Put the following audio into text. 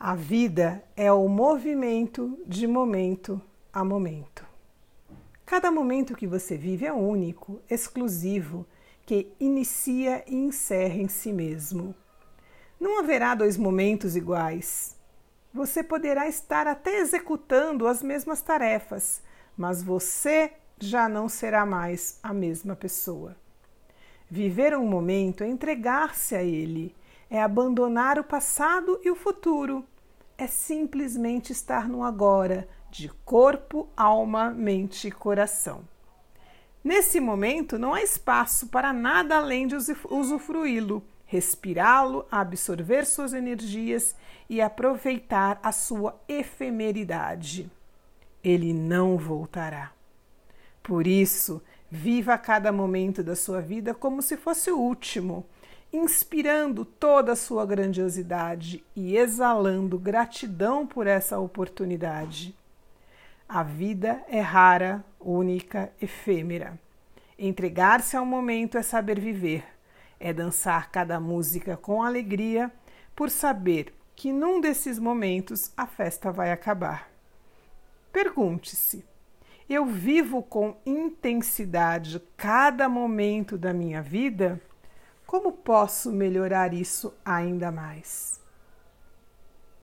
A vida é o movimento de momento a momento. Cada momento que você vive é único, exclusivo, que inicia e encerra em si mesmo. Não haverá dois momentos iguais. Você poderá estar até executando as mesmas tarefas, mas você já não será mais a mesma pessoa. Viver um momento é entregar-se a ele, é abandonar o passado e o futuro, é simplesmente estar no agora, de corpo, alma, mente e coração. Nesse momento não há espaço para nada além de usufruí-lo, respirá-lo, absorver suas energias e aproveitar a sua efemeridade. Ele não voltará. Por isso, viva cada momento da sua vida como se fosse o último, inspirando toda a sua grandiosidade e exalando gratidão por essa oportunidade. A vida é rara, única, efêmera. Entregar-se ao momento é saber viver, é dançar cada música com alegria, por saber que num desses momentos a festa vai acabar. Pergunte-se: eu vivo com intensidade cada momento da minha vida? Como posso melhorar isso ainda mais?